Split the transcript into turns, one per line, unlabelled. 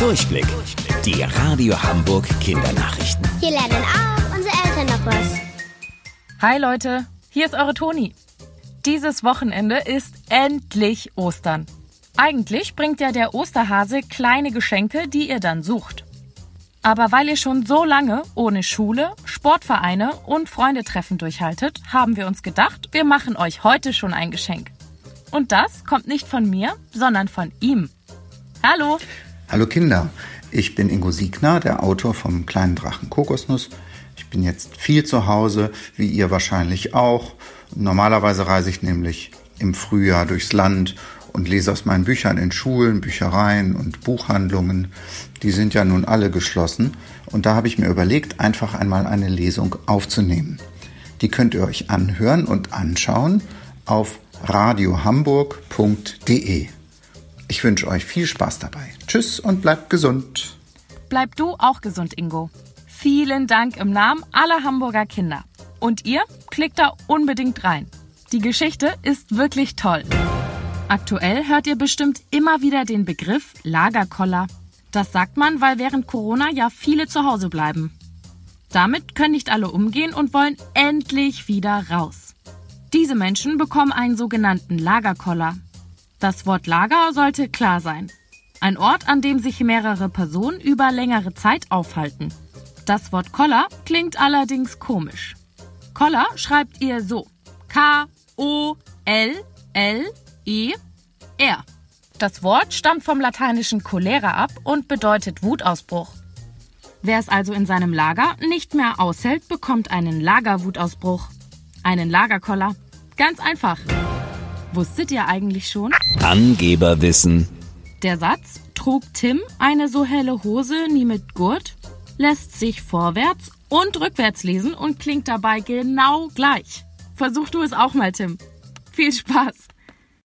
Durchblick. Die Radio Hamburg Kindernachrichten.
Hier lernen auch unsere Eltern noch was.
Hi Leute, hier ist eure Toni. Dieses Wochenende ist endlich Ostern. Eigentlich bringt ja der Osterhase kleine Geschenke, die ihr dann sucht. Aber weil ihr schon so lange ohne Schule, Sportvereine und Freundetreffen durchhaltet, haben wir uns gedacht, wir machen euch heute schon ein Geschenk. Und das kommt nicht von mir, sondern von ihm. Hallo!
Hallo Kinder, ich bin Ingo Siegner, der Autor vom kleinen Drachen Kokosnuss. Ich bin jetzt viel zu Hause, wie ihr wahrscheinlich auch. Normalerweise reise ich nämlich im Frühjahr durchs Land und lese aus meinen Büchern in Schulen, Büchereien und Buchhandlungen. Die sind ja nun alle geschlossen. Und da habe ich mir überlegt, einfach einmal eine Lesung aufzunehmen. Die könnt ihr euch anhören und anschauen auf radiohamburg.de. Ich wünsche euch viel Spaß dabei. Tschüss und bleibt gesund.
Bleib du auch gesund, Ingo. Vielen Dank im Namen aller Hamburger Kinder. Und ihr klickt da unbedingt rein. Die Geschichte ist wirklich toll. Aktuell hört ihr bestimmt immer wieder den Begriff Lagerkoller. Das sagt man, weil während Corona ja viele zu Hause bleiben. Damit können nicht alle umgehen und wollen endlich wieder raus. Diese Menschen bekommen einen sogenannten Lagerkoller. Das Wort Lager sollte klar sein. Ein Ort, an dem sich mehrere Personen über längere Zeit aufhalten. Das Wort Koller klingt allerdings komisch. Koller schreibt ihr so. K-O-L-L-E-R. Das Wort stammt vom lateinischen Cholera ab und bedeutet Wutausbruch. Wer es also in seinem Lager nicht mehr aushält, bekommt einen Lagerwutausbruch. Einen Lagerkoller. Ganz einfach. Wusstet ihr eigentlich schon?
Angeberwissen.
Der Satz trug Tim eine so helle Hose nie mit Gurt, lässt sich vorwärts und rückwärts lesen und klingt dabei genau gleich. Versuch du es auch mal, Tim. Viel Spaß!